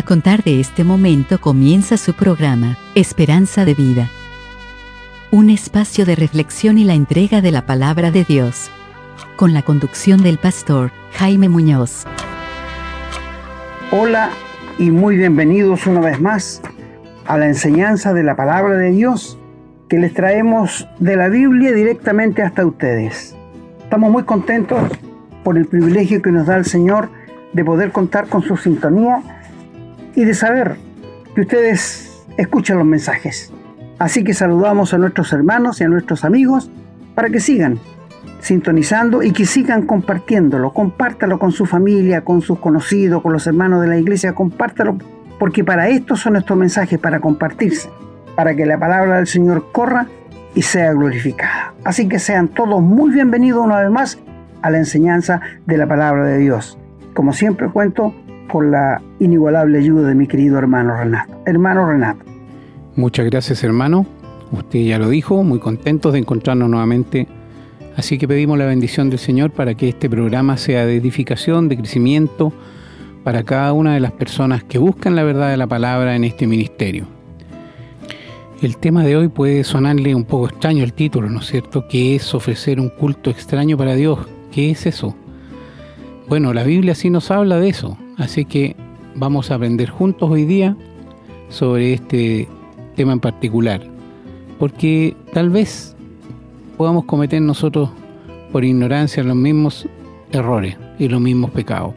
A contar de este momento comienza su programa, Esperanza de Vida. Un espacio de reflexión y la entrega de la palabra de Dios. Con la conducción del pastor Jaime Muñoz. Hola y muy bienvenidos una vez más a la enseñanza de la palabra de Dios que les traemos de la Biblia directamente hasta ustedes. Estamos muy contentos por el privilegio que nos da el Señor de poder contar con su sintonía y de saber que ustedes escuchan los mensajes. Así que saludamos a nuestros hermanos y a nuestros amigos para que sigan sintonizando y que sigan compartiéndolo. Compártalo con su familia, con sus conocidos, con los hermanos de la iglesia. Compártalo porque para esto son estos mensajes, para compartirse, para que la palabra del Señor corra y sea glorificada. Así que sean todos muy bienvenidos una vez más a la enseñanza de la palabra de Dios. Como siempre cuento con la inigualable ayuda de mi querido hermano Renato. Hermano Renato. Muchas gracias hermano. Usted ya lo dijo, muy contentos de encontrarnos nuevamente. Así que pedimos la bendición del Señor para que este programa sea de edificación, de crecimiento para cada una de las personas que buscan la verdad de la palabra en este ministerio. El tema de hoy puede sonarle un poco extraño el título, ¿no es cierto? ¿Qué es ofrecer un culto extraño para Dios? ¿Qué es eso? Bueno, la Biblia sí nos habla de eso, así que vamos a aprender juntos hoy día sobre este tema en particular, porque tal vez podamos cometer nosotros por ignorancia los mismos errores y los mismos pecados.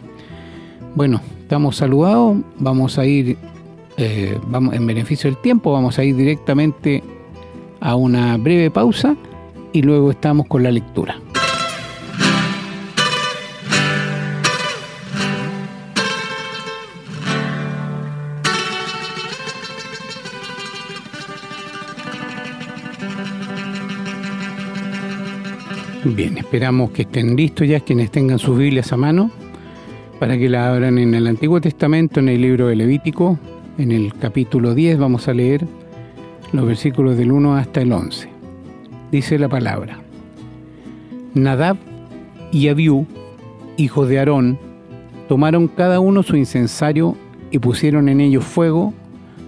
Bueno, estamos saludados, vamos a ir eh, vamos, en beneficio del tiempo, vamos a ir directamente a una breve pausa y luego estamos con la lectura. Bien, esperamos que estén listos ya quienes tengan sus Biblias a mano para que la abran en el Antiguo Testamento, en el libro de Levítico, en el capítulo 10 vamos a leer los versículos del 1 hasta el 11. Dice la palabra, Nadab y Abiú, hijos de Aarón, tomaron cada uno su incensario y pusieron en ellos fuego,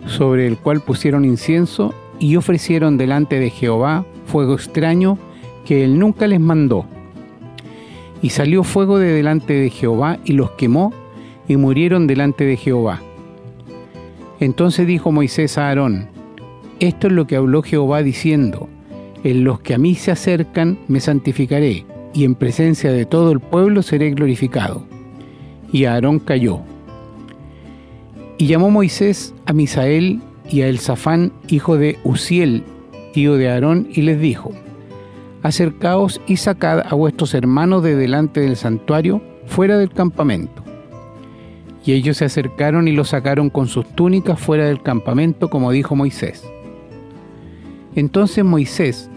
sobre el cual pusieron incienso y ofrecieron delante de Jehová fuego extraño que él nunca les mandó. Y salió fuego de delante de Jehová y los quemó y murieron delante de Jehová. Entonces dijo Moisés a Aarón, Esto es lo que habló Jehová diciendo, En los que a mí se acercan me santificaré, y en presencia de todo el pueblo seré glorificado. Y Aarón cayó. Y llamó Moisés a Misael y a Elzafán, hijo de Uziel, tío de Aarón, y les dijo, acercaos y sacad a vuestros hermanos de delante del santuario, fuera del campamento. Y ellos se acercaron y los sacaron con sus túnicas fuera del campamento, como dijo Moisés. Entonces Moisés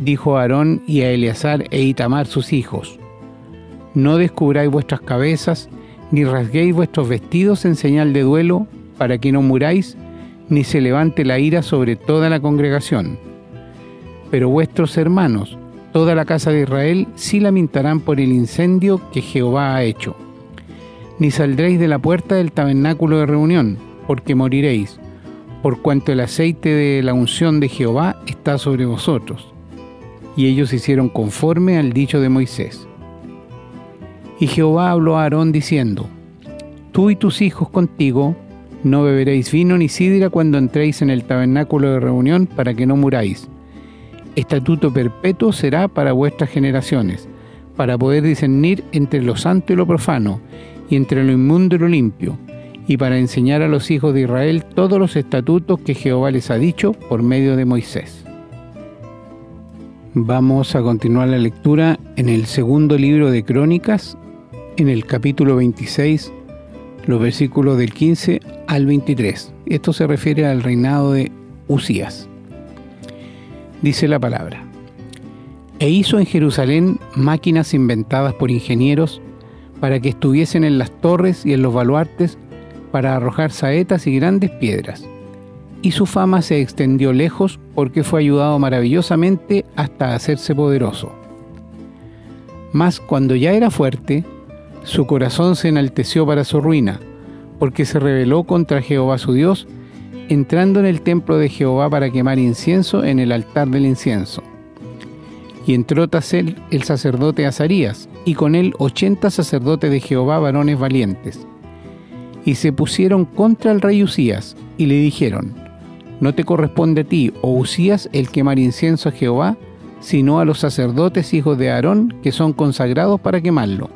dijo a Aarón y a Eleazar e Itamar sus hijos, No descubráis vuestras cabezas, ni rasguéis vuestros vestidos en señal de duelo, para que no muráis, ni se levante la ira sobre toda la congregación pero vuestros hermanos, toda la casa de Israel, sí lamentarán por el incendio que Jehová ha hecho. Ni saldréis de la puerta del tabernáculo de reunión, porque moriréis, por cuanto el aceite de la unción de Jehová está sobre vosotros. Y ellos hicieron conforme al dicho de Moisés. Y Jehová habló a Aarón diciendo, Tú y tus hijos contigo no beberéis vino ni sidra cuando entréis en el tabernáculo de reunión para que no muráis estatuto perpetuo será para vuestras generaciones, para poder discernir entre lo santo y lo profano, y entre lo inmundo y lo limpio, y para enseñar a los hijos de Israel todos los estatutos que Jehová les ha dicho por medio de Moisés. Vamos a continuar la lectura en el segundo libro de Crónicas, en el capítulo 26, los versículos del 15 al 23. Esto se refiere al reinado de Usías dice la palabra. E hizo en Jerusalén máquinas inventadas por ingenieros para que estuviesen en las torres y en los baluartes para arrojar saetas y grandes piedras. Y su fama se extendió lejos porque fue ayudado maravillosamente hasta hacerse poderoso. Mas cuando ya era fuerte, su corazón se enalteció para su ruina, porque se rebeló contra Jehová su Dios, entrando en el templo de Jehová para quemar incienso en el altar del incienso. Y entró tras él el sacerdote Azarías, y con él ochenta sacerdotes de Jehová varones valientes. Y se pusieron contra el rey Usías, y le dijeron, No te corresponde a ti, oh Usías, el quemar incienso a Jehová, sino a los sacerdotes hijos de Aarón, que son consagrados para quemarlo.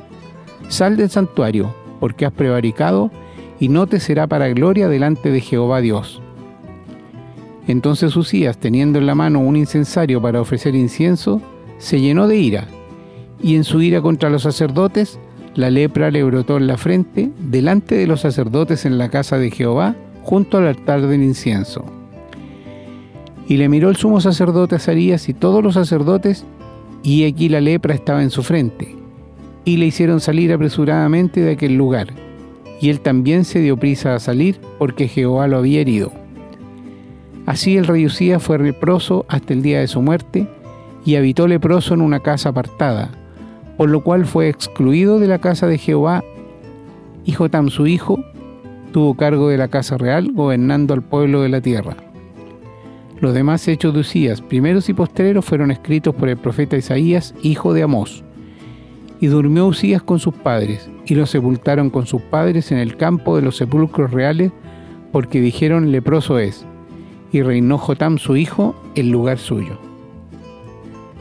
Sal del santuario, porque has prevaricado, y no te será para gloria delante de Jehová Dios. Entonces Usías, teniendo en la mano un incensario para ofrecer incienso, se llenó de ira, y en su ira contra los sacerdotes, la lepra le brotó en la frente, delante de los sacerdotes en la casa de Jehová, junto al altar del incienso. Y le miró el sumo sacerdote Azarías y todos los sacerdotes, y aquí la lepra estaba en su frente, y le hicieron salir apresuradamente de aquel lugar y él también se dio prisa a salir porque Jehová lo había herido. Así el rey Usías fue leproso hasta el día de su muerte y habitó leproso en una casa apartada, por lo cual fue excluido de la casa de Jehová y Jotam su hijo tuvo cargo de la casa real gobernando al pueblo de la tierra. Los demás hechos de Usías, primeros y postreros, fueron escritos por el profeta Isaías, hijo de Amós. Y durmió Usías con sus padres, y lo sepultaron con sus padres en el campo de los sepulcros reales, porque dijeron leproso es, y reinó Jotam su hijo en lugar suyo.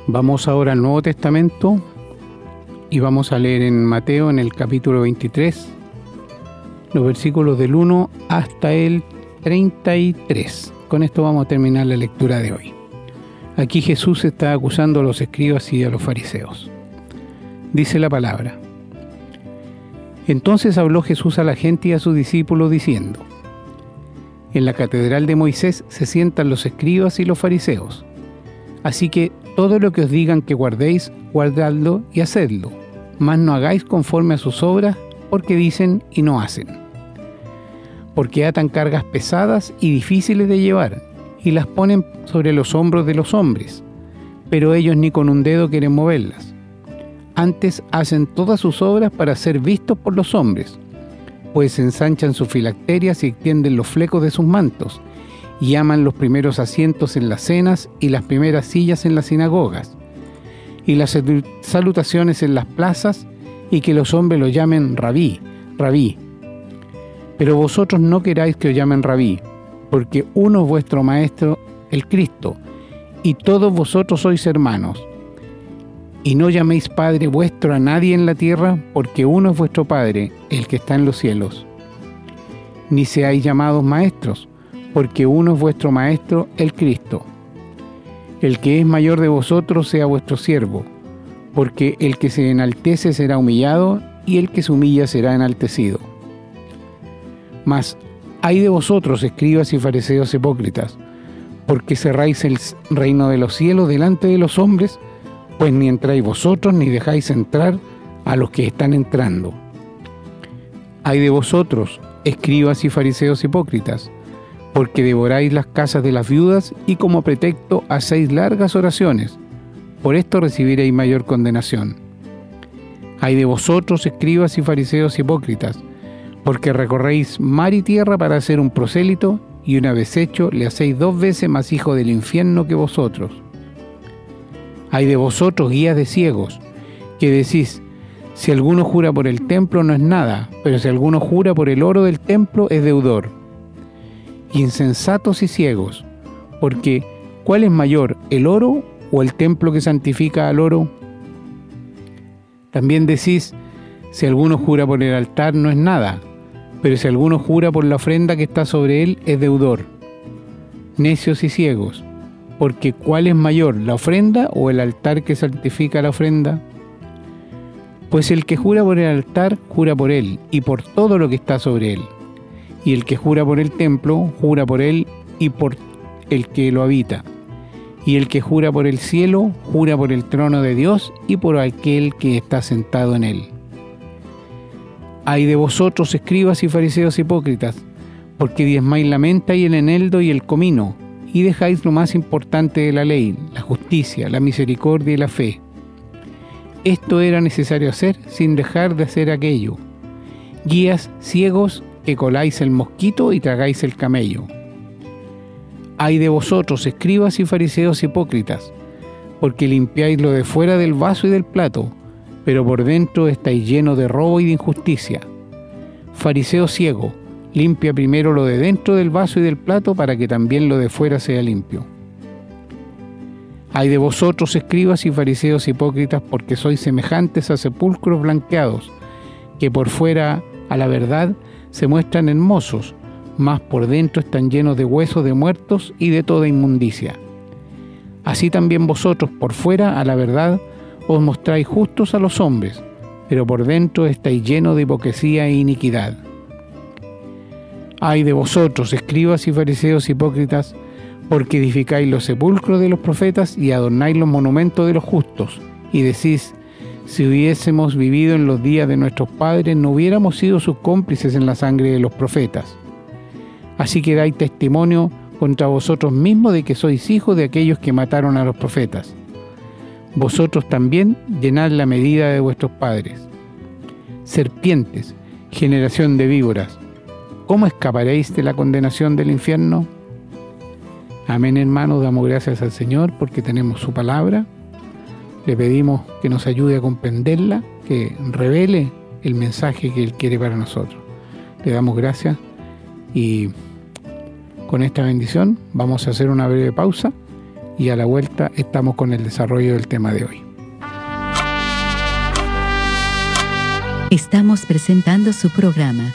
Vamos ahora al Nuevo Testamento y vamos a leer en Mateo en el capítulo 23 los versículos del 1 hasta el 33. Con esto vamos a terminar la lectura de hoy. Aquí Jesús está acusando a los escribas y a los fariseos dice la palabra. Entonces habló Jesús a la gente y a sus discípulos diciendo, En la catedral de Moisés se sientan los escribas y los fariseos, así que todo lo que os digan que guardéis, guardadlo y hacedlo, mas no hagáis conforme a sus obras, porque dicen y no hacen. Porque atan cargas pesadas y difíciles de llevar, y las ponen sobre los hombros de los hombres, pero ellos ni con un dedo quieren moverlas antes hacen todas sus obras para ser vistos por los hombres, pues ensanchan sus filacterias y extienden los flecos de sus mantos, y aman los primeros asientos en las cenas y las primeras sillas en las sinagogas, y las salutaciones en las plazas, y que los hombres lo llamen rabí, rabí. Pero vosotros no queráis que os llamen rabí, porque uno es vuestro maestro, el Cristo, y todos vosotros sois hermanos y no llaméis Padre vuestro a nadie en la tierra, porque uno es vuestro Padre, el que está en los cielos. Ni seáis llamados maestros, porque uno es vuestro Maestro, el Cristo. El que es mayor de vosotros sea vuestro siervo, porque el que se enaltece será humillado, y el que se humilla será enaltecido. Mas hay de vosotros, escribas y fariseos hipócritas, porque cerráis el reino de los cielos delante de los hombres, pues ni entráis vosotros ni dejáis entrar a los que están entrando. Hay de vosotros, escribas y fariseos hipócritas, porque devoráis las casas de las viudas y como pretexto hacéis largas oraciones. Por esto recibiréis mayor condenación. Hay de vosotros, escribas y fariseos hipócritas, porque recorréis mar y tierra para hacer un prosélito, y una vez hecho le hacéis dos veces más hijo del infierno que vosotros. Hay de vosotros guías de ciegos, que decís, si alguno jura por el templo no es nada, pero si alguno jura por el oro del templo es deudor. Insensatos y ciegos, porque ¿cuál es mayor, el oro o el templo que santifica al oro? También decís, si alguno jura por el altar no es nada, pero si alguno jura por la ofrenda que está sobre él es deudor. Necios y ciegos, porque ¿cuál es mayor, la ofrenda o el altar que santifica la ofrenda? Pues el que jura por el altar, jura por él y por todo lo que está sobre él. Y el que jura por el templo, jura por él y por el que lo habita. Y el que jura por el cielo, jura por el trono de Dios y por aquel que está sentado en él. Hay de vosotros, escribas y fariseos hipócritas, porque diezmáis la menta y el eneldo y el comino, y dejáis lo más importante de la ley, la justicia, la misericordia y la fe. Esto era necesario hacer sin dejar de hacer aquello. Guías ciegos que coláis el mosquito y tragáis el camello. Hay de vosotros, escribas y fariseos hipócritas, porque limpiáis lo de fuera del vaso y del plato, pero por dentro estáis llenos de robo y de injusticia. Fariseo ciego, limpia primero lo de dentro del vaso y del plato para que también lo de fuera sea limpio. Hay de vosotros, escribas y fariseos hipócritas, porque sois semejantes a sepulcros blanqueados, que por fuera, a la verdad, se muestran hermosos, mas por dentro están llenos de huesos de muertos y de toda inmundicia. Así también vosotros por fuera, a la verdad, os mostráis justos a los hombres, pero por dentro estáis llenos de hipocresía e iniquidad. Ay de vosotros, escribas y fariseos hipócritas, porque edificáis los sepulcros de los profetas y adornáis los monumentos de los justos, y decís, si hubiésemos vivido en los días de nuestros padres, no hubiéramos sido sus cómplices en la sangre de los profetas. Así que dais testimonio contra vosotros mismos de que sois hijos de aquellos que mataron a los profetas. Vosotros también llenad la medida de vuestros padres. Serpientes, generación de víboras, ¿cómo escaparéis de la condenación del infierno? Amén hermanos, damos gracias al Señor porque tenemos su palabra. Le pedimos que nos ayude a comprenderla, que revele el mensaje que Él quiere para nosotros. Le damos gracias y con esta bendición vamos a hacer una breve pausa y a la vuelta estamos con el desarrollo del tema de hoy. Estamos presentando su programa,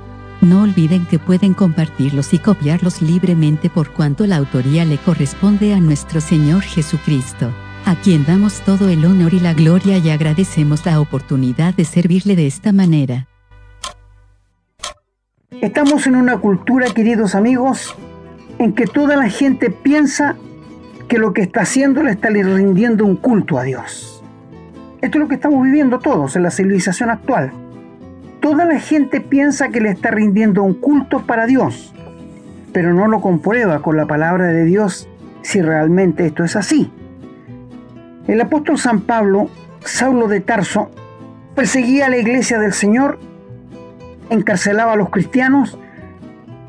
No olviden que pueden compartirlos y copiarlos libremente por cuanto la autoría le corresponde a nuestro Señor Jesucristo, a quien damos todo el honor y la gloria y agradecemos la oportunidad de servirle de esta manera. Estamos en una cultura, queridos amigos, en que toda la gente piensa que lo que está haciendo le está rindiendo un culto a Dios. Esto es lo que estamos viviendo todos en la civilización actual. Toda la gente piensa que le está rindiendo un culto para Dios, pero no lo comprueba con la palabra de Dios si realmente esto es así. El apóstol San Pablo, Saulo de Tarso, perseguía a la iglesia del Señor encarcelaba a los cristianos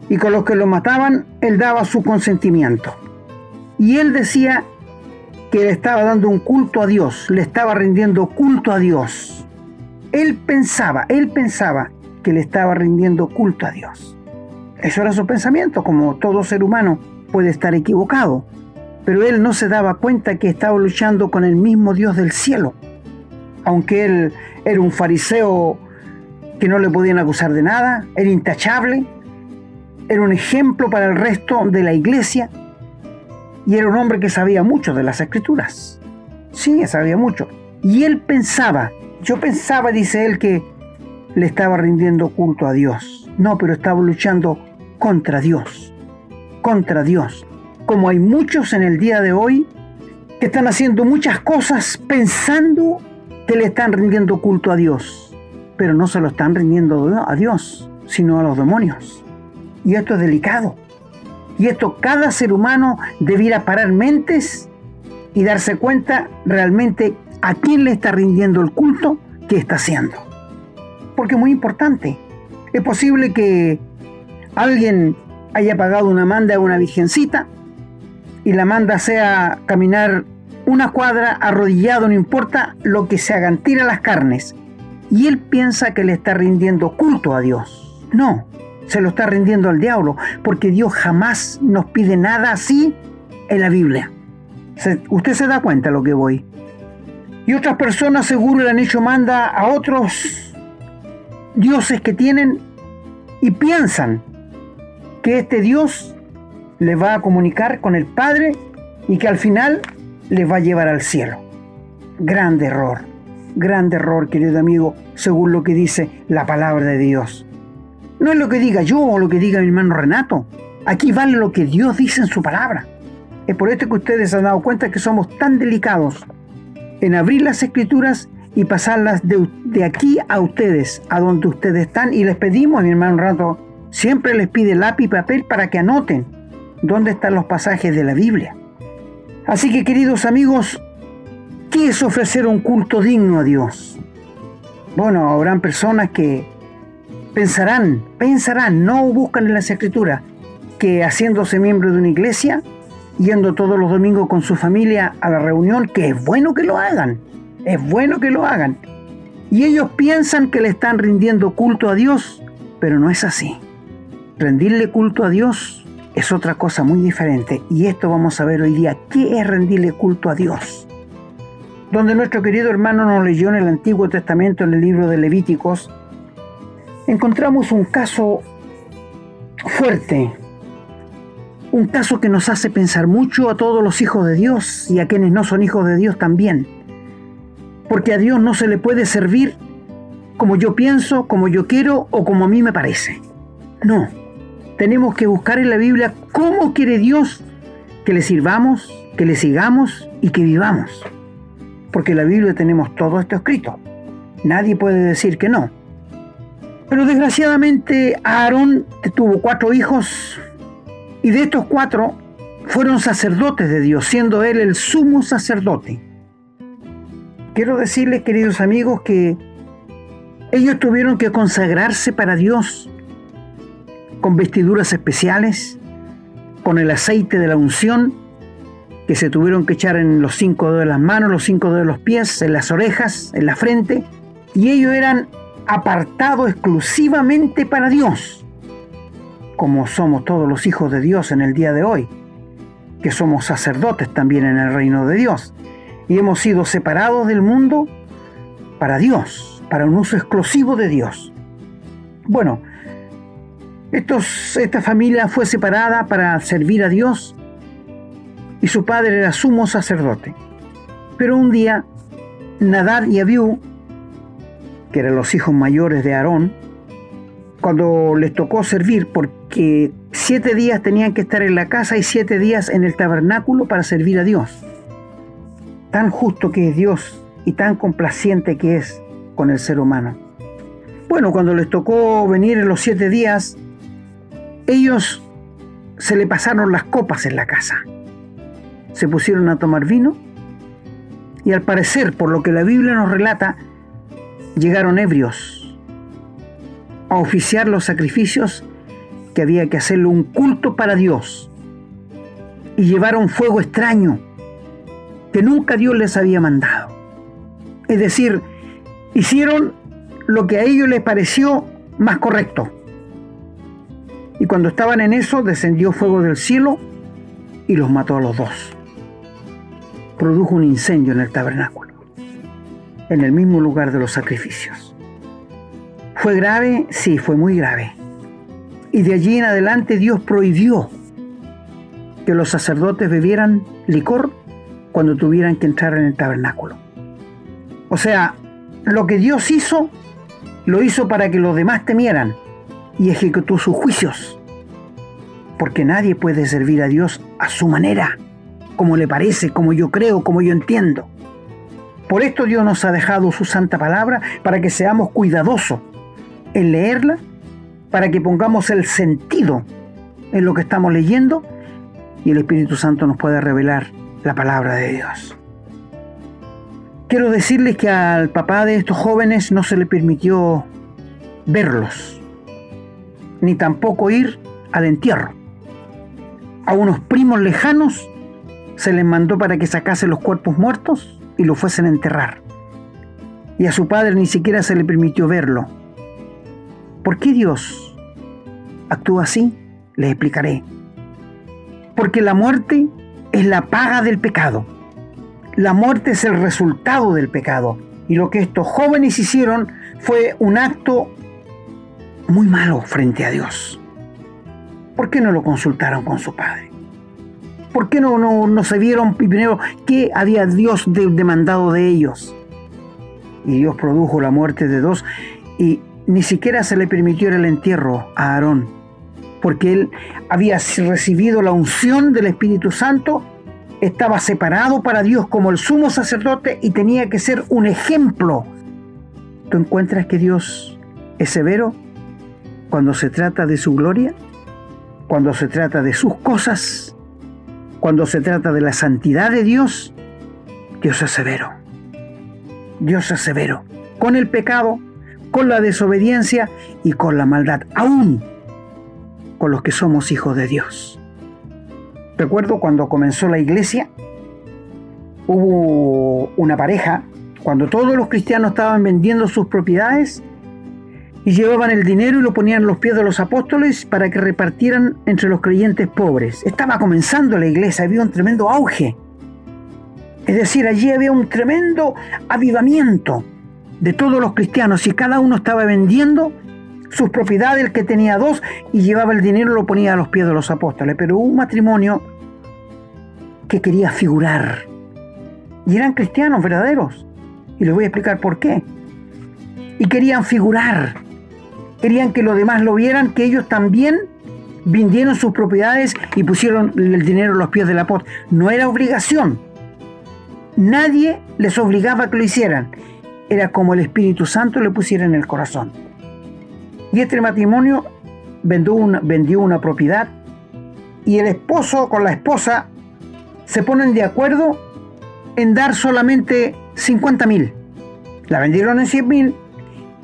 y con los que lo mataban, él daba su consentimiento. Y él decía que le estaba dando un culto a Dios, le estaba rindiendo culto a Dios. Él pensaba, él pensaba que le estaba rindiendo culto a Dios. Eso era su pensamiento, como todo ser humano puede estar equivocado. Pero él no se daba cuenta que estaba luchando con el mismo Dios del cielo. Aunque él era un fariseo que no le podían acusar de nada, era intachable, era un ejemplo para el resto de la iglesia y era un hombre que sabía mucho de las escrituras. Sí, sabía mucho. Y él pensaba, yo pensaba, dice él, que le estaba rindiendo culto a Dios. No, pero estaba luchando contra Dios, contra Dios. Como hay muchos en el día de hoy que están haciendo muchas cosas pensando que le están rindiendo culto a Dios pero no se lo están rindiendo a Dios, sino a los demonios. Y esto es delicado. Y esto cada ser humano debiera parar mentes y darse cuenta realmente a quién le está rindiendo el culto que está haciendo. Porque es muy importante. Es posible que alguien haya pagado una manda a una virgencita y la manda sea caminar una cuadra arrodillado, no importa lo que se hagan, tira las carnes y él piensa que le está rindiendo culto a Dios. No, se lo está rindiendo al diablo, porque Dios jamás nos pide nada así en la Biblia. usted se da cuenta de lo que voy. Y otras personas seguro le han hecho manda a otros dioses que tienen y piensan que este Dios le va a comunicar con el Padre y que al final les va a llevar al cielo. Grande error. Grande error, querido amigo, según lo que dice la palabra de Dios. No es lo que diga yo o lo que diga mi hermano Renato. Aquí vale lo que Dios dice en su palabra. Es por esto que ustedes han dado cuenta que somos tan delicados en abrir las escrituras y pasarlas de, de, aquí a ustedes, a donde ustedes están. Y les pedimos, mi hermano Renato, siempre les pide lápiz y papel para que anoten dónde están los pasajes de la Biblia. Así que queridos amigos, ¿qué es ofrecer un culto digno a Dios? Bueno, habrán personas que pensarán, pensarán, no buscan en las escrituras, que haciéndose miembro de una iglesia, yendo todos los domingos con su familia a la reunión, que es bueno que lo hagan, es bueno que lo hagan. Y ellos piensan que le están rindiendo culto a Dios, pero no es así. Rendirle culto a Dios es otra cosa muy diferente. Y esto vamos a ver hoy día, ¿qué es rendirle culto a Dios? Donde nuestro querido hermano nos leyó en el Antiguo Testamento, en el libro de Levíticos, encontramos un caso fuerte, un caso que nos hace pensar mucho a todos los hijos de Dios y a quienes no son hijos de Dios también. Porque a Dios no se le puede servir como yo pienso, como yo quiero o como a mí me parece. No, tenemos que buscar en la Biblia cómo quiere Dios que le sirvamos, que le sigamos y que vivamos. Porque en la Biblia tenemos todo esto escrito. Nadie puede decir que no. Pero desgraciadamente Aarón tuvo cuatro hijos y de estos cuatro fueron sacerdotes de Dios, siendo él el sumo sacerdote. Quiero decirles, queridos amigos, que ellos tuvieron que consagrarse para Dios con vestiduras especiales, con el aceite de la unción, que se tuvieron que echar en los cinco dedos de las manos, los cinco dedos de los pies, en las orejas, en la frente, y ellos eran apartado exclusivamente para Dios, como somos todos los hijos de Dios en el día de hoy, que somos sacerdotes también en el reino de Dios, y hemos sido separados del mundo para Dios, para un uso exclusivo de Dios. Bueno, esta familia fue separada para servir a Dios y su padre era sumo sacerdote. Pero un día, Nadar y Abiú que eran los hijos mayores de Aarón, cuando les tocó servir, porque siete días tenían que estar en la casa y siete días en el tabernáculo para servir a Dios. Tan justo que es Dios y tan complaciente que es con el ser humano. Bueno, cuando les tocó venir en los siete días, ellos se le pasaron las copas en la casa. Se pusieron a tomar vino y al parecer, por lo que la Biblia nos relata, llegaron ebrios a oficiar los sacrificios que había que hacerle un culto para Dios. Y llevaron fuego extraño que nunca Dios les había mandado. Es decir, hicieron lo que a ellos les pareció más correcto. Y cuando estaban en eso, descendió fuego del cielo y los mató a los dos. Produjo un incendio en el tabernáculo en el mismo lugar de los sacrificios. ¿Fue grave? Sí, fue muy grave. Y de allí en adelante Dios prohibió que los sacerdotes bebieran licor cuando tuvieran que entrar en el tabernáculo. O sea, lo que Dios hizo, lo hizo para que los demás temieran y ejecutó sus juicios. Porque nadie puede servir a Dios a su manera, como le parece, como yo creo, como yo entiendo. Por esto Dios nos ha dejado su santa palabra para que seamos cuidadosos en leerla, para que pongamos el sentido en lo que estamos leyendo y el Espíritu Santo nos pueda revelar la palabra de Dios. Quiero decirles que al papá de estos jóvenes no se le permitió verlos, ni tampoco ir al entierro. A unos primos lejanos se les mandó para que sacase los cuerpos muertos y lo fuesen a enterrar. Y a su padre ni siquiera se le permitió verlo. ¿Por qué Dios actúa así? Les explicaré. Porque la muerte es la paga del pecado. La muerte es el resultado del pecado. Y lo que estos jóvenes hicieron fue un acto muy malo frente a Dios. ¿Por qué no lo consultaron con su padre? ¿Por qué no, no, se vieron primero qué había Dios demandado de ellos? Y Dios produjo la muerte de dos y ni siquiera se le permitió el entierro a Aarón, porque él había recibido la unción del Espíritu Santo, estaba separado para Dios como el sumo sacerdote y tenía que ser un ejemplo. ¿Tú encuentras que Dios es severo cuando se trata de su gloria? Cuando se trata de sus cosas, cuando se trata de la santidad de Dios, Dios es severo. Dios es severo con el pecado, con la desobediencia y con la maldad, aún con los que somos hijos de Dios. Recuerdo cuando comenzó la iglesia, hubo una pareja, cuando todos los cristianos estaban vendiendo sus propiedades y llevaban el dinero y lo ponían en los pies de los apóstoles para que repartieran entre los creyentes pobres. Estaba comenzando la iglesia, había un tremendo auge. Es decir, allí había un tremendo avivamiento de todos los cristianos y cada uno estaba vendiendo sus propiedades, el que tenía dos, y llevaba el dinero lo ponía a los pies de los apóstoles. Pero hubo un matrimonio que quería figurar. Y eran cristianos verdaderos. Y les voy a explicar por qué. Y querían figurar. Querían que los demás lo vieran, que ellos también vendieron sus propiedades y pusieron el dinero a los pies del apóstol. No era obligación. Nadie les obligaba a que lo hicieran era como el Espíritu Santo le pusiera en el corazón. Y este matrimonio vendió una, vendió una propiedad y el esposo con la esposa se ponen de acuerdo en dar solamente 50 mil. La vendieron en 100 mil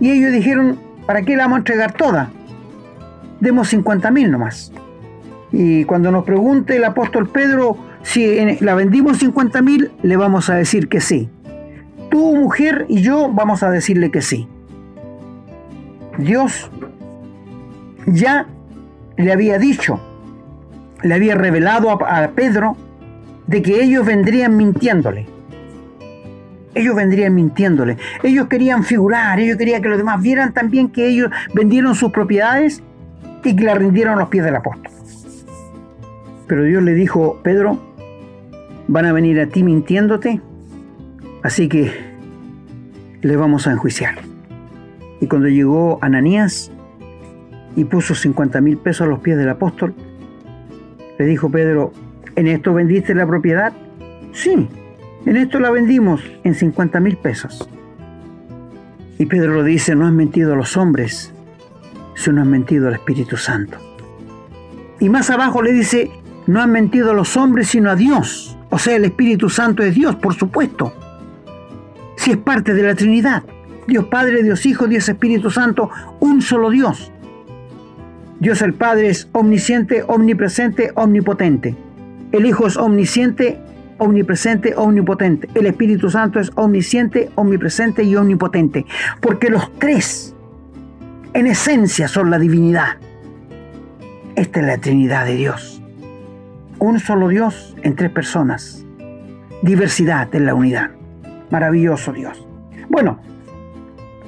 y ellos dijeron, ¿para qué la vamos a entregar toda? Demos 50 mil nomás. Y cuando nos pregunte el apóstol Pedro si la vendimos 50 mil, le vamos a decir que sí tu mujer y yo vamos a decirle que sí. Dios ya le había dicho, le había revelado a, Pedro de que ellos vendrían mintiéndole. Ellos vendrían mintiéndole. Ellos querían figurar, ellos querían que los demás vieran también que ellos vendieron sus propiedades y que la rindieron a los pies del apóstol. Pero Dios le dijo, Pedro, van a venir a ti mintiéndote Así que le vamos a enjuiciar. Y cuando llegó Ananías y puso 50 mil pesos a los pies del apóstol, le dijo Pedro, ¿en esto vendiste la propiedad? Sí, en esto la vendimos en 50 mil pesos. Y Pedro lo dice, no has mentido a los hombres, sino has mentido al Espíritu Santo. Y más abajo le dice, no has mentido a los hombres, sino a Dios. O sea, el Espíritu Santo es Dios, por supuesto si es parte de la Trinidad. Dios Padre, Dios Hijo, Dios Espíritu Santo, un solo Dios. Dios el Padre es omnisciente, omnipresente, omnipotente. El Hijo es omnisciente, omnipresente, omnipotente. El Espíritu Santo es omnisciente, omnipresente y omnipotente. Porque los tres, en esencia, son la divinidad. Esta es la Trinidad de Dios. Un solo Dios en tres personas. Diversidad en la unidad. Maravilloso Dios. Bueno,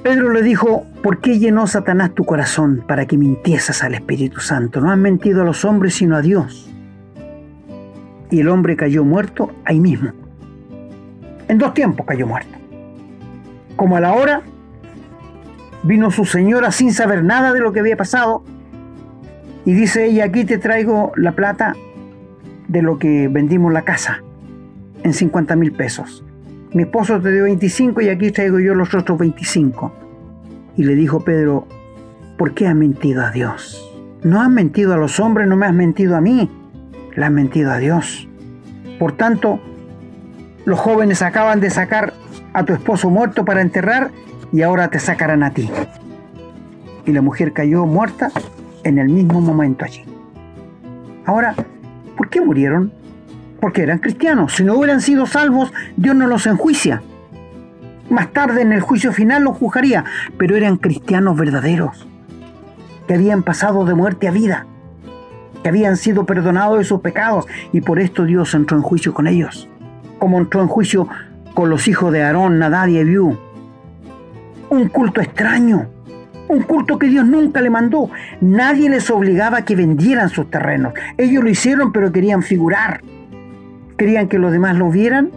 Pedro le dijo, ¿por qué llenó Satanás tu corazón para que mintiesas al Espíritu Santo? No has mentido a los hombres sino a Dios. Y el hombre cayó muerto ahí mismo. En dos tiempos cayó muerto. Como a la hora, vino su señora sin saber nada de lo que había pasado y dice ella, aquí te traigo la plata de lo que vendimos la casa en 50 mil pesos mi esposo te dio 25 y aquí traigo yo los otros 25. Y le dijo Pedro, ¿por qué has mentido a Dios? No has mentido a los hombres, no me has mentido a mí, le has mentido a Dios. Por tanto, los jóvenes acaban de sacar a tu esposo muerto para enterrar y ahora te sacarán a ti. Y la mujer cayó muerta en el mismo momento allí. Ahora, ¿por qué murieron? Porque eran cristianos. Si no hubieran sido salvos, Dios no los enjuicia. Más tarde en el juicio final los juzgaría, pero eran cristianos verdaderos, que habían pasado de muerte a vida, que habían sido perdonados de sus pecados y por esto Dios entró en juicio con ellos, como entró en juicio con los hijos de Aarón, Nadab y Abiú. Un culto extraño, un culto que Dios nunca le mandó. Nadie les obligaba a que vendieran sus terrenos. Ellos lo hicieron, pero querían figurar querían que los demás lo vieran,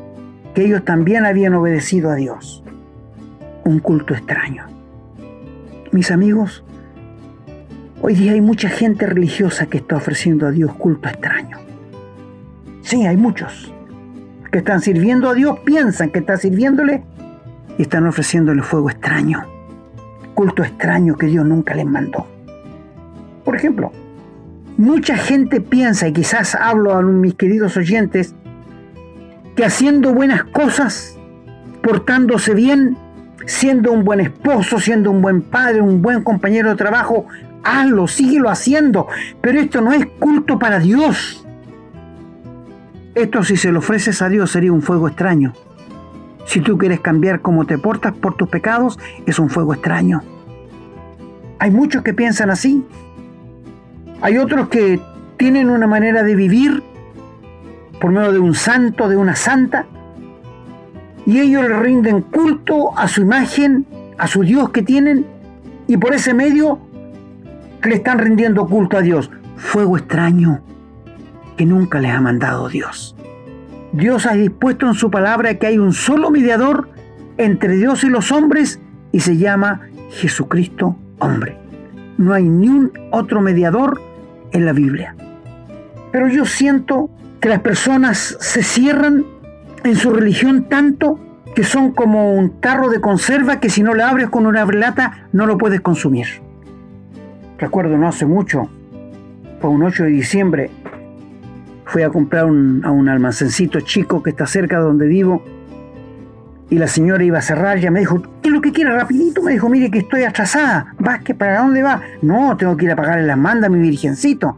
que ellos también habían obedecido a Dios. Un culto extraño. Mis amigos, hoy día hay mucha gente religiosa que está ofreciendo a Dios culto extraño. Sí, hay muchos que están sirviendo a Dios, piensan que están sirviéndole y están ofreciéndole fuego extraño, culto extraño que Dios nunca les mandó. Por ejemplo, mucha gente piensa, y quizás hablo a mis queridos oyentes, que haciendo buenas cosas, portándose bien, siendo un buen esposo, siendo un buen padre, un buen compañero de trabajo, hazlo, síguelo haciendo. Pero esto no es culto para Dios. Esto si se lo ofreces a Dios sería un fuego extraño. Si tú quieres cambiar cómo te portas por tus pecados, es un fuego extraño. Hay muchos que piensan así. Hay otros que tienen una manera de vivir por medio de un santo, de una santa, y ellos le rinden culto a su imagen, a su Dios que tienen, y por ese medio le están rindiendo culto a Dios. Fuego extraño que nunca les ha mandado Dios. Dios ha dispuesto en su palabra que hay un solo mediador entre Dios y los hombres y se llama Jesucristo hombre. No hay ni un otro mediador en la Biblia. Pero yo siento que las personas se cierran en su religión tanto que son como un tarro de conserva que si no le abres con una lata no lo puedes consumir. Recuerdo no hace mucho, fue un 8 de diciembre, fui a comprar a un almacencito chico que está cerca de donde vivo y la señora iba a cerrar, ya me dijo, ¿qué es lo que quiere? Rapidito me dijo, mire que estoy atrasada. ¿Vázquez para dónde va? No, tengo que ir a pagarle las mandas a mi virgencito.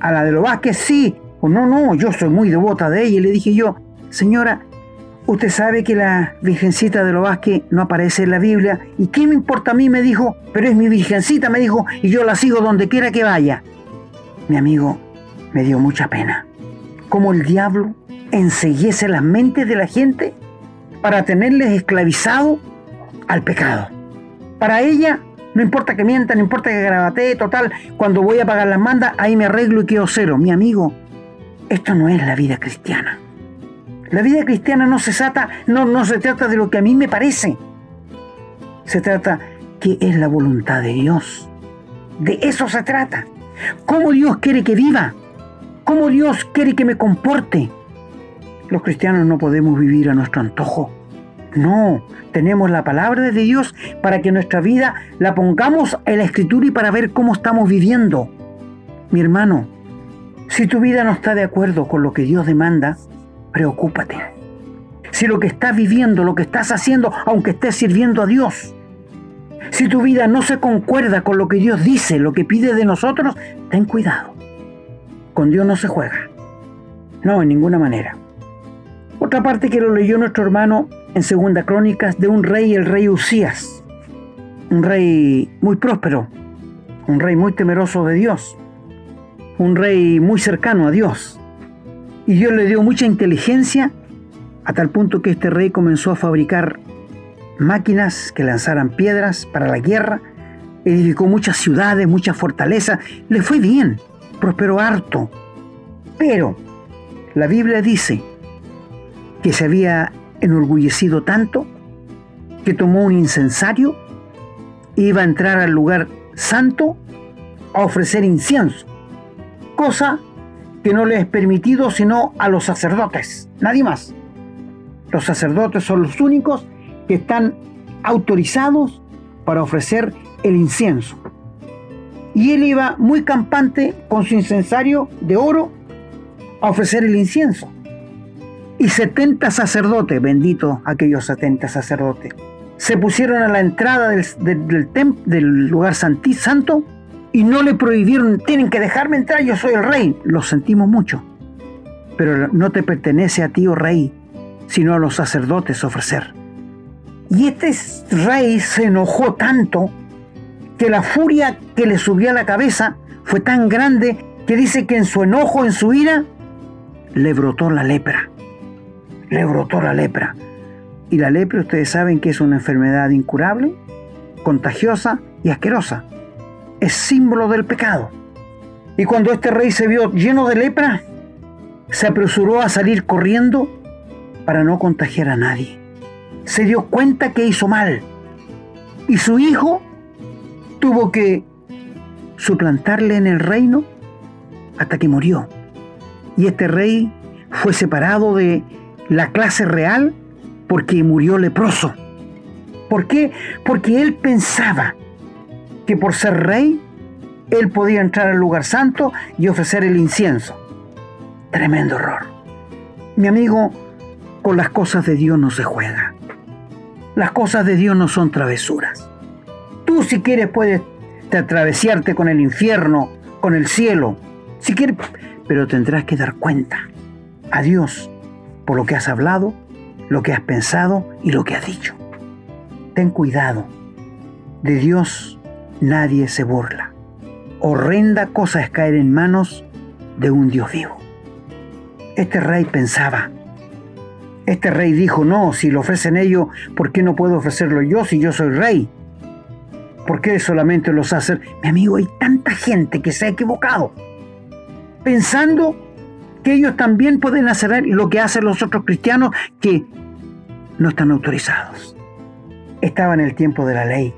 A la de los Vázquez sí. No, no, yo soy muy devota de ella. Y le dije yo, señora, usted sabe que la virgencita de los Vázquez no aparece en la Biblia. ¿Y qué me importa a mí? Me dijo, pero es mi virgencita, me dijo, y yo la sigo donde quiera que vaya. Mi amigo, me dio mucha pena. Como el diablo enseguiese las mentes de la gente para tenerles esclavizado al pecado. Para ella, no importa que mienta, no importa que grabatee, total, cuando voy a pagar las mandas, ahí me arreglo y quedo cero. Mi amigo, esto no es la vida cristiana. La vida cristiana no se trata, no, no se trata de lo que a mí me parece. Se trata que es la voluntad de Dios. De eso se trata. ¿Cómo Dios quiere que viva? ¿Cómo Dios quiere que me comporte? Los cristianos no podemos vivir a nuestro antojo. No, tenemos la palabra de Dios para que nuestra vida la pongamos en la escritura y para ver cómo estamos viviendo. Mi hermano, si tu vida no está de acuerdo con lo que Dios demanda, preocúpate. Si lo que estás viviendo, lo que estás haciendo, aunque estés sirviendo a Dios, si tu vida no se concuerda con lo que Dios dice, lo que pide de nosotros, ten cuidado. Con Dios no se juega. No, en ninguna manera. Otra parte que lo leyó nuestro hermano en Segunda Crónicas de un rey, el rey Usías. Un rey muy próspero, un rey muy temeroso de Dios, un rey muy cercano a Dios. Y Dios le dio mucha inteligencia a tal punto que este rey comenzó a fabricar máquinas que lanzaran piedras para la guerra, edificó muchas ciudades, muchas fortalezas, le fue bien, prosperó harto. Pero la Biblia dice que se había enorgullecido tanto que tomó un incensario e iba a entrar al lugar santo a ofrecer incienso, cosa que no le es permitido sino a los sacerdotes, nadie más. Los sacerdotes son los únicos que están autorizados para ofrecer el incienso. Y él iba muy campante con su incensario de oro a ofrecer el incienso y 70 sacerdotes, bendito aquellos 70 sacerdotes, se pusieron a la entrada del, del lugar santo y no le prohibieron, tienen que dejarme entrar, yo soy el rey. Lo sentimos mucho. Pero no te pertenece a ti, oh rey, sino a los sacerdotes ofrecer. Y este rey se enojó tanto que la furia que le subió a la cabeza fue tan grande que dice que en su enojo, en su ira, le brotó la lepra le brotó la lepra. Y la lepra ustedes saben que es una enfermedad incurable, contagiosa y asquerosa. Es símbolo del pecado. Y cuando este rey se vio lleno de lepra, se apresuró a salir corriendo para no contagiar a nadie. Se dio cuenta que hizo mal. Y su hijo tuvo que suplantarle en el reino hasta que murió. Y este rey fue separado de la clase real porque murió leproso. ¿Por qué? Porque él pensaba que por ser rey, él podía entrar al lugar santo y ofrecer el incienso. Tremendo error. Mi amigo, con las cosas de Dios no se juega. Las cosas de Dios no son travesuras. Tú si quieres puedes atravesarte con el infierno, con el cielo, si quieres, pero tendrás que dar cuenta a Dios por lo que has hablado, lo que has pensado y lo que has dicho. Ten cuidado. De Dios nadie se burla. Horrenda cosa es caer en manos de un Dios vivo. Este rey pensaba, este rey dijo, no, si lo ofrecen ellos, ¿por qué no puedo ofrecerlo yo si yo soy rey? ¿Por qué solamente los hacen? Mi amigo, hay tanta gente que se ha equivocado, pensando que ellos también pueden hacer lo que hacen los otros cristianos que no están autorizados. Estaba en el tiempo de la ley,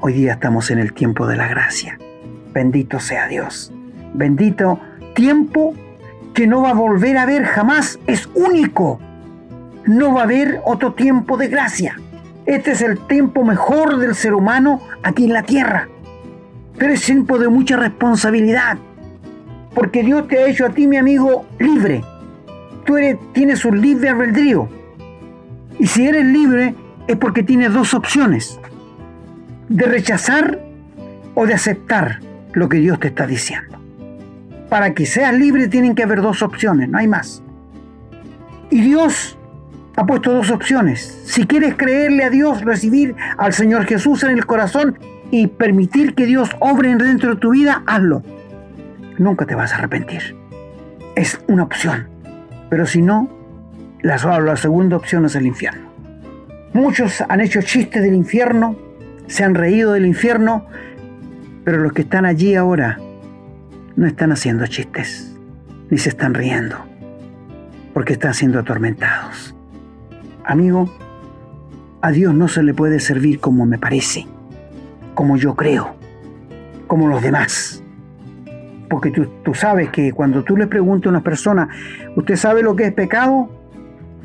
hoy día estamos en el tiempo de la gracia. Bendito sea Dios. Bendito tiempo que no va a volver a ver jamás, es único. No va a haber otro tiempo de gracia. Este es el tiempo mejor del ser humano aquí en la tierra. Pero es tiempo de mucha responsabilidad. Porque Dios te ha hecho a ti, mi amigo, libre. Tú eres, tienes un libre albedrío. Y si eres libre es porque tienes dos opciones. De rechazar o de aceptar lo que Dios te está diciendo. Para que seas libre tienen que haber dos opciones, no hay más. Y Dios ha puesto dos opciones. Si quieres creerle a Dios, recibir al Señor Jesús en el corazón y permitir que Dios obre dentro de tu vida, hazlo. Nunca te vas a arrepentir. Es una opción. Pero si no, la, la segunda opción es el infierno. Muchos han hecho chistes del infierno, se han reído del infierno, pero los que están allí ahora no están haciendo chistes, ni se están riendo, porque están siendo atormentados. Amigo, a Dios no se le puede servir como me parece, como yo creo, como los demás. Porque tú, tú sabes que cuando tú le preguntas a una persona, ¿usted sabe lo que es pecado?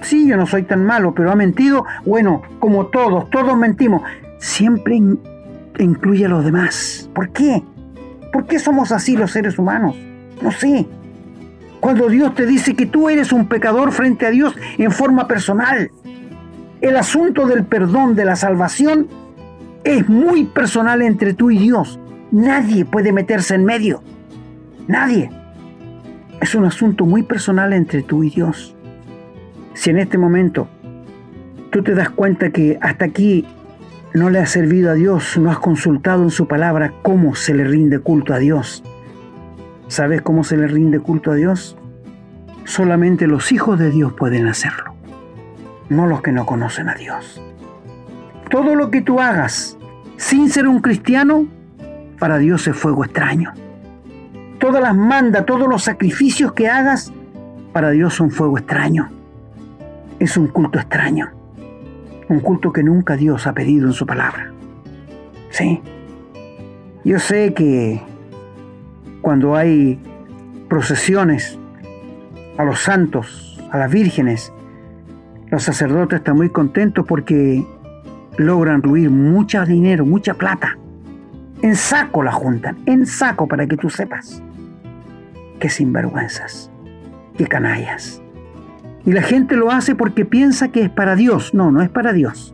Sí, yo no soy tan malo, pero ha mentido. Bueno, como todos, todos mentimos. Siempre incluye a los demás. ¿Por qué? ¿Por qué somos así los seres humanos? No sé. Cuando Dios te dice que tú eres un pecador frente a Dios en forma personal, el asunto del perdón, de la salvación, es muy personal entre tú y Dios. Nadie puede meterse en medio. Nadie. Es un asunto muy personal entre tú y Dios. Si en este momento tú te das cuenta que hasta aquí no le has servido a Dios, no has consultado en su palabra cómo se le rinde culto a Dios. ¿Sabes cómo se le rinde culto a Dios? Solamente los hijos de Dios pueden hacerlo, no los que no conocen a Dios. Todo lo que tú hagas sin ser un cristiano, para Dios es fuego extraño. Todas las mandas, todos los sacrificios que hagas, para Dios son fuego extraño. Es un culto extraño un culto que nunca Dios ha pedido en su palabra. Sí, yo sé que cuando hay procesiones a los santos, a las vírgenes, los sacerdotes están muy contentos porque logran ruir mucho dinero, mucha plata. En saco la juntan, en saco para que tú sepas. Qué sinvergüenzas, qué canallas. Y la gente lo hace porque piensa que es para Dios. No, no es para Dios.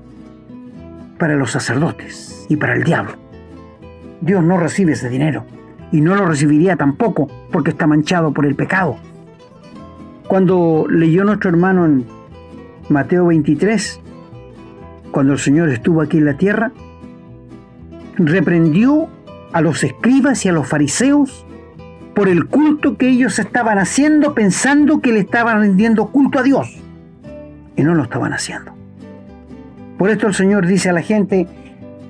Para los sacerdotes y para el diablo. Dios no recibe ese dinero. Y no lo recibiría tampoco porque está manchado por el pecado. Cuando leyó nuestro hermano en Mateo 23, cuando el Señor estuvo aquí en la tierra, reprendió a los escribas y a los fariseos por el culto que ellos estaban haciendo pensando que le estaban rindiendo culto a Dios. Y no lo estaban haciendo. Por esto el Señor dice a la gente,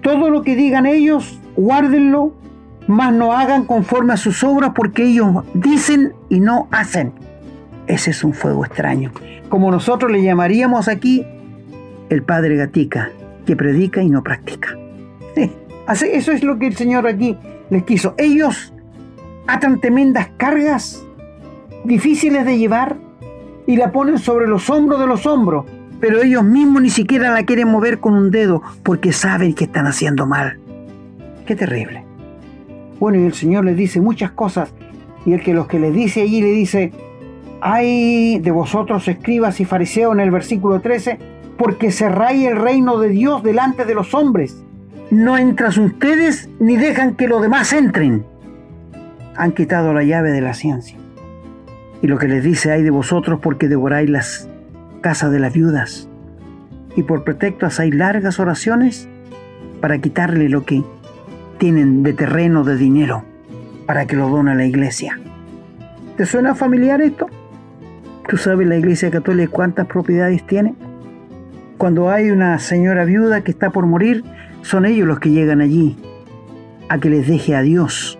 todo lo que digan ellos, guárdenlo, mas no hagan conforme a sus obras porque ellos dicen y no hacen. Ese es un fuego extraño. Como nosotros le llamaríamos aquí el Padre Gatica, que predica y no practica. Eso es lo que el Señor aquí les quiso. Ellos atan tremendas cargas difíciles de llevar y la ponen sobre los hombros de los hombros, pero ellos mismos ni siquiera la quieren mover con un dedo porque saben que están haciendo mal. Qué terrible. Bueno, y el Señor les dice muchas cosas y el que los que les dice allí le dice, hay de vosotros escribas y fariseos en el versículo 13, porque cerráis el reino de Dios delante de los hombres. No entras ustedes ni dejan que los demás entren. Han quitado la llave de la ciencia. Y lo que les dice hay de vosotros porque devoráis las casas de las viudas. Y por pretexto hacéis largas oraciones para quitarle lo que tienen de terreno, de dinero, para que lo done a la iglesia. ¿Te suena familiar esto? ¿Tú sabes la iglesia católica cuántas propiedades tiene? Cuando hay una señora viuda que está por morir, son ellos los que llegan allí a que les deje a Dios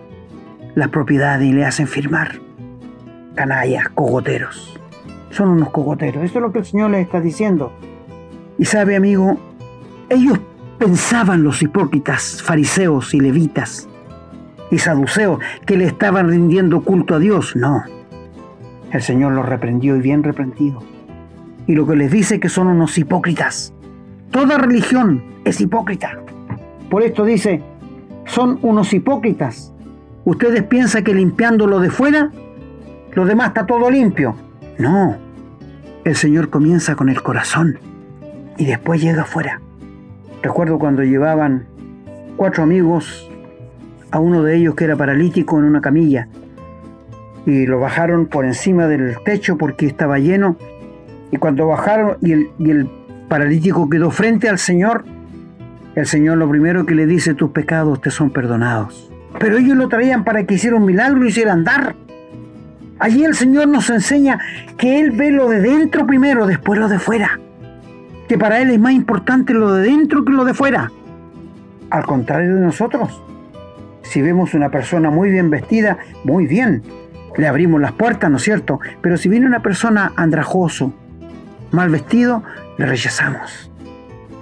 las propiedades y le hacen firmar. Canallas, cogoteros. Son unos cogoteros. Eso es lo que el Señor les está diciendo. Y sabe, amigo, ellos pensaban los hipócritas, fariseos y levitas y saduceos que le estaban rindiendo culto a Dios. No. El Señor los reprendió y bien reprendido. Y lo que les dice que son unos hipócritas. Toda religión es hipócrita. Por esto dice, son unos hipócritas. Ustedes piensan que limpiando lo de fuera, lo demás está todo limpio. No. El Señor comienza con el corazón y después llega afuera. Recuerdo cuando llevaban cuatro amigos a uno de ellos que era paralítico en una camilla y lo bajaron por encima del techo porque estaba lleno y cuando bajaron y el, y el paralítico quedó frente al Señor, el Señor lo primero que le dice, tus pecados te son perdonados. Pero ellos lo traían para que hiciera un milagro y hiciera andar. Allí el Señor nos enseña que Él ve lo de dentro primero, después lo de fuera que para Él es más importante lo de dentro que lo de fuera. Al contrario de nosotros, si vemos una persona muy bien vestida, muy bien, le abrimos las puertas, ¿no es cierto? Pero si viene una persona andrajoso, mal vestido, le rechazamos.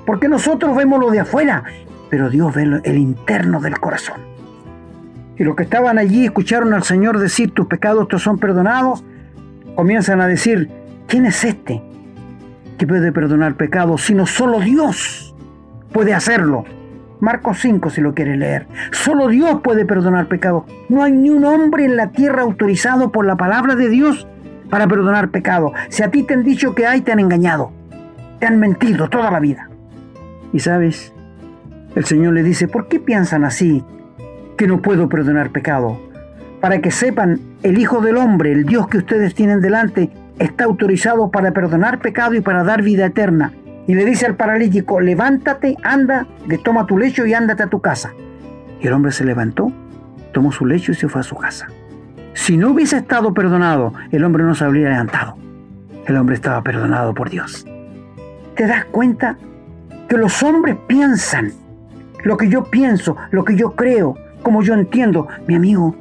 Porque nosotros vemos lo de afuera, pero Dios ve el interno del corazón. Y los que estaban allí escucharon al Señor decir, tus pecados te son perdonados, comienzan a decir, ¿quién es este? que puede perdonar pecados, sino solo Dios puede hacerlo. Marcos 5 si lo quiere leer. Solo Dios puede perdonar pecados. No hay ni un hombre en la tierra autorizado por la palabra de Dios para perdonar pecados. Si a ti te han dicho que hay, te han engañado. Te han mentido toda la vida. Y sabes, el Señor le dice, ¿por qué piensan así que no puedo perdonar pecado? Para que sepan, el Hijo del Hombre, el Dios que ustedes tienen delante, está autorizado para perdonar pecado y para dar vida eterna. Y le dice al paralítico, levántate, anda, toma tu lecho y ándate a tu casa. Y el hombre se levantó, tomó su lecho y se fue a su casa. Si no hubiese estado perdonado, el hombre no se habría levantado. El hombre estaba perdonado por Dios. ¿Te das cuenta que los hombres piensan lo que yo pienso, lo que yo creo, como yo entiendo? Mi amigo,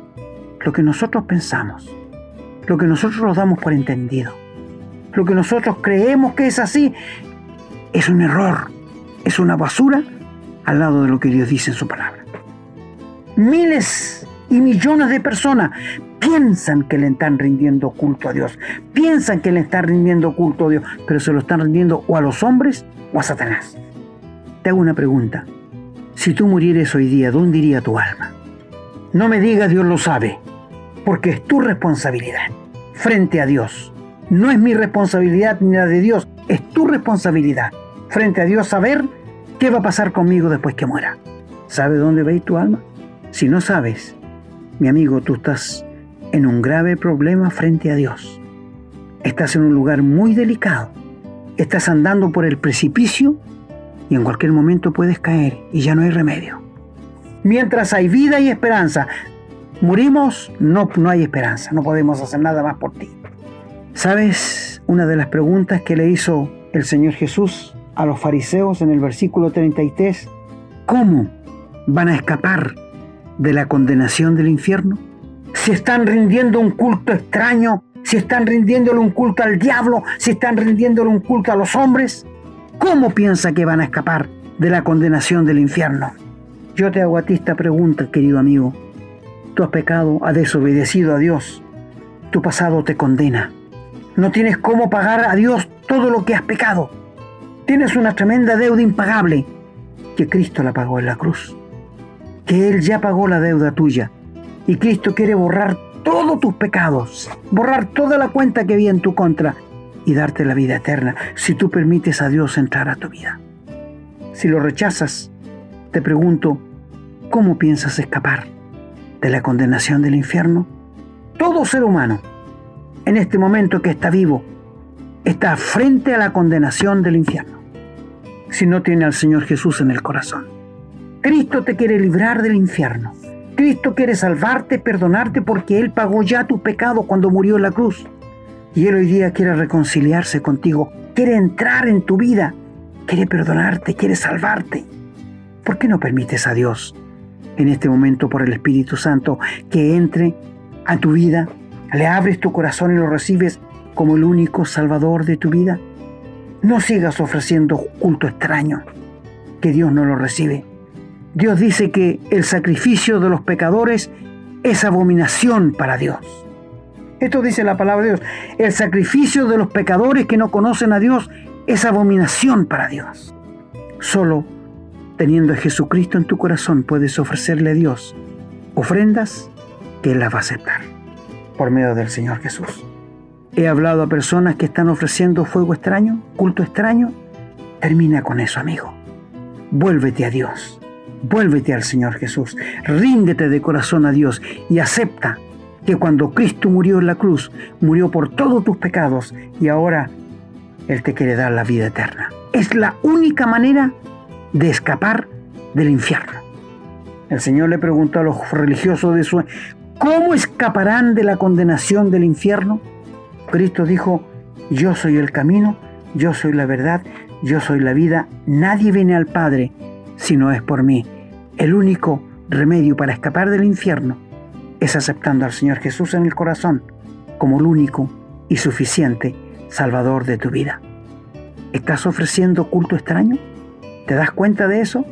lo que nosotros pensamos lo que nosotros nos damos por entendido, lo que nosotros creemos que es así, es un error, es una basura al lado de lo que Dios dice en su palabra. Miles y millones de personas piensan que le están rindiendo culto a Dios, piensan que le están rindiendo culto a Dios, pero se lo están rindiendo o a los hombres o a Satanás. Te hago una pregunta. Si tú murieres hoy día, ¿dónde iría tu alma? No me digas Dios lo sabe porque es tu responsabilidad frente a Dios. No es mi responsabilidad ni la de Dios, es tu responsabilidad frente a Dios saber qué va a pasar conmigo después que muera. ¿Sabe dónde va tu alma? Si no sabes, mi amigo, tú estás en un grave problema frente a Dios. Estás en un lugar muy delicado. Estás andando por el precipicio y en cualquier momento puedes caer y ya no hay remedio. Mientras hay vida y esperanza, Murimos, no, no hay esperanza, no podemos hacer nada más por ti. ¿Sabes una de las preguntas que le hizo el Señor Jesús a los fariseos en el versículo 33? ¿Cómo van a escapar de la condenación del infierno? Si están rindiendo un culto extraño, si están rindiéndole un culto al diablo, si están rindiéndole un culto a los hombres, ¿cómo piensa que van a escapar de la condenación del infierno? Yo te hago a ti esta pregunta, querido amigo. Tú has pecado, has desobedecido a Dios. Tu pasado te condena. No tienes cómo pagar a Dios todo lo que has pecado. Tienes una tremenda deuda impagable que Cristo la pagó en la cruz. Que Él ya pagó la deuda tuya. Y Cristo quiere borrar todos tus pecados, borrar toda la cuenta que había en tu contra y darte la vida eterna si tú permites a Dios entrar a tu vida. Si lo rechazas, te pregunto, ¿cómo piensas escapar de la condenación del infierno? Todo ser humano, en este momento que está vivo, está frente a la condenación del infierno, si no tiene al Señor Jesús en el corazón. Cristo te quiere librar del infierno. Cristo quiere salvarte, perdonarte, porque Él pagó ya tu pecado cuando murió en la cruz. Y Él hoy día quiere reconciliarse contigo, quiere entrar en tu vida, quiere perdonarte, quiere salvarte. ¿Por qué no permites a Dios en este momento por el Espíritu Santo que entre a tu vida? Le abres tu corazón y lo recibes como el único Salvador de tu vida. No sigas ofreciendo culto extraño, que Dios no lo recibe. Dios dice que el sacrificio de los pecadores es abominación para Dios. Esto dice la palabra de Dios. El sacrificio de los pecadores que no conocen a Dios es abominación para Dios. Solo teniendo a Jesucristo en tu corazón, puedes ofrecerle a Dios ofrendas que Él las va a aceptar por medio del Señor Jesús. He hablado a personas que están ofreciendo fuego extraño, culto extraño. Termina con eso, amigo. Vuélvete a Dios. Vuélvete al Señor Jesús. Ríndete de corazón a Dios y acepta que cuando Cristo murió en la cruz, murió por todos tus pecados y ahora Él te quiere dar la vida eterna. Es la única manera de escapar del infierno. El Señor le preguntó a los religiosos de su... ¿Cómo escaparán de la condenación del infierno? Cristo dijo, yo soy el camino, yo soy la verdad, yo soy la vida, nadie viene al Padre si no es por mí. El único remedio para escapar del infierno es aceptando al Señor Jesús en el corazón como el único y suficiente Salvador de tu vida. ¿Estás ofreciendo culto extraño? ¿Te das cuenta de eso?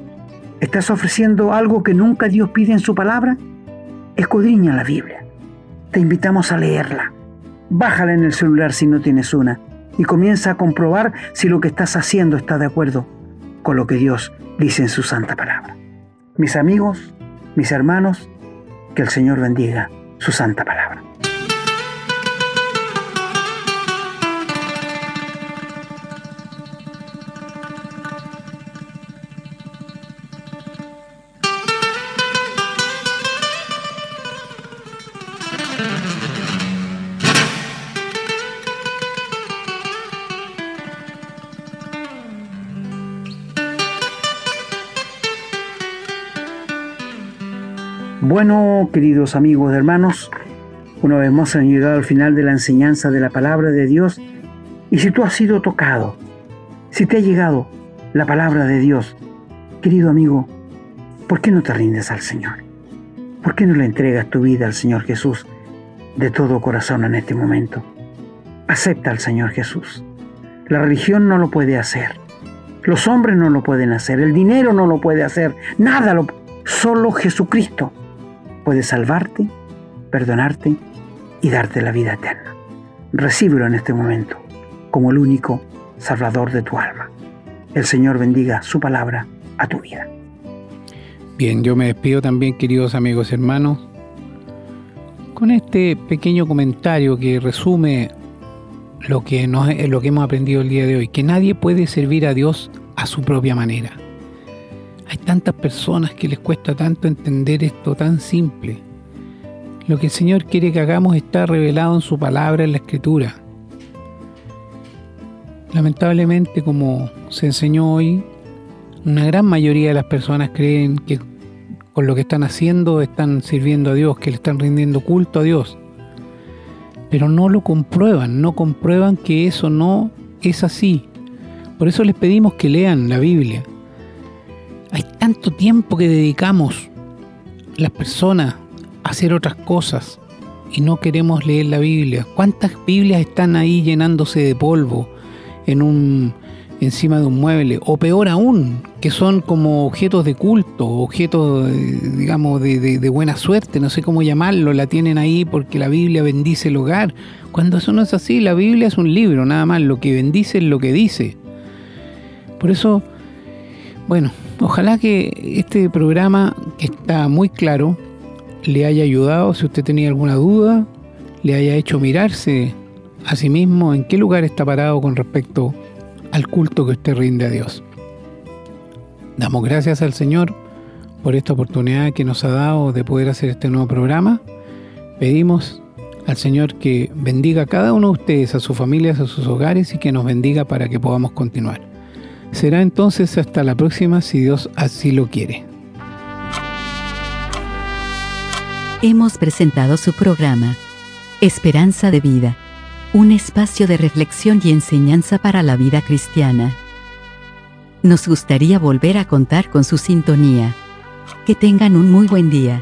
¿Estás ofreciendo algo que nunca Dios pide en su palabra? Escudriña la Biblia. Te invitamos a leerla. Bájala en el celular si no tienes una y comienza a comprobar si lo que estás haciendo está de acuerdo con lo que Dios dice en su santa palabra. Mis amigos, mis hermanos, que el Señor bendiga su santa palabra. Bueno, queridos amigos, hermanos, una vez más han llegado al final de la enseñanza de la palabra de Dios. Y si tú has sido tocado, si te ha llegado la palabra de Dios, querido amigo, ¿por qué no te rindes al Señor? ¿Por qué no le entregas tu vida al Señor Jesús de todo corazón en este momento? Acepta al Señor Jesús. La religión no lo puede hacer. Los hombres no lo pueden hacer. El dinero no lo puede hacer. Nada lo Solo Jesucristo puede salvarte, perdonarte y darte la vida eterna. Recíbelo en este momento como el único Salvador de tu alma. El Señor bendiga su palabra a tu vida. Bien, yo me despido también, queridos amigos y hermanos, con este pequeño comentario que resume lo que, nos, lo que hemos aprendido el día de hoy, que nadie puede servir a Dios a su propia manera. Hay tantas personas que les cuesta tanto entender esto tan simple. Lo que el Señor quiere que hagamos está revelado en su palabra, en la escritura. Lamentablemente, como se enseñó hoy, una gran mayoría de las personas creen que con lo que están haciendo están sirviendo a Dios, que le están rindiendo culto a Dios. Pero no lo comprueban, no comprueban que eso no es así. Por eso les pedimos que lean la Biblia, tanto tiempo que dedicamos las personas a hacer otras cosas y no queremos leer la Biblia. ¿Cuántas Biblias están ahí llenándose de polvo en un, encima de un mueble, o peor aún, que son como objetos de culto, objetos, eh, digamos, de, de, buena suerte, no sé cómo llamarlo, la tienen ahí porque la Biblia bendice el hogar, cuando eso no es así, la Biblia es un libro, nada más, lo que bendice es lo que dice. Por eso, bueno, ojalá que este programa, que está muy claro, le haya ayudado, si usted tenía alguna duda, le haya hecho mirarse a sí mismo en qué lugar está parado con respecto al culto que usted rinde a Dios. Damos gracias al Señor por esta oportunidad que nos ha dado de poder hacer este nuevo programa. Pedimos al Señor que bendiga a cada uno de ustedes, a sus familias, a sus hogares y que nos bendiga para que podamos continuar. Será entonces hasta la próxima si Dios así lo quiere. Hemos presentado su programa, Esperanza de Vida un espacio de reflexión y enseñanza para la vida cristiana. Nos gustaría volver a contar con su sintonía. Que tengan un muy buen día.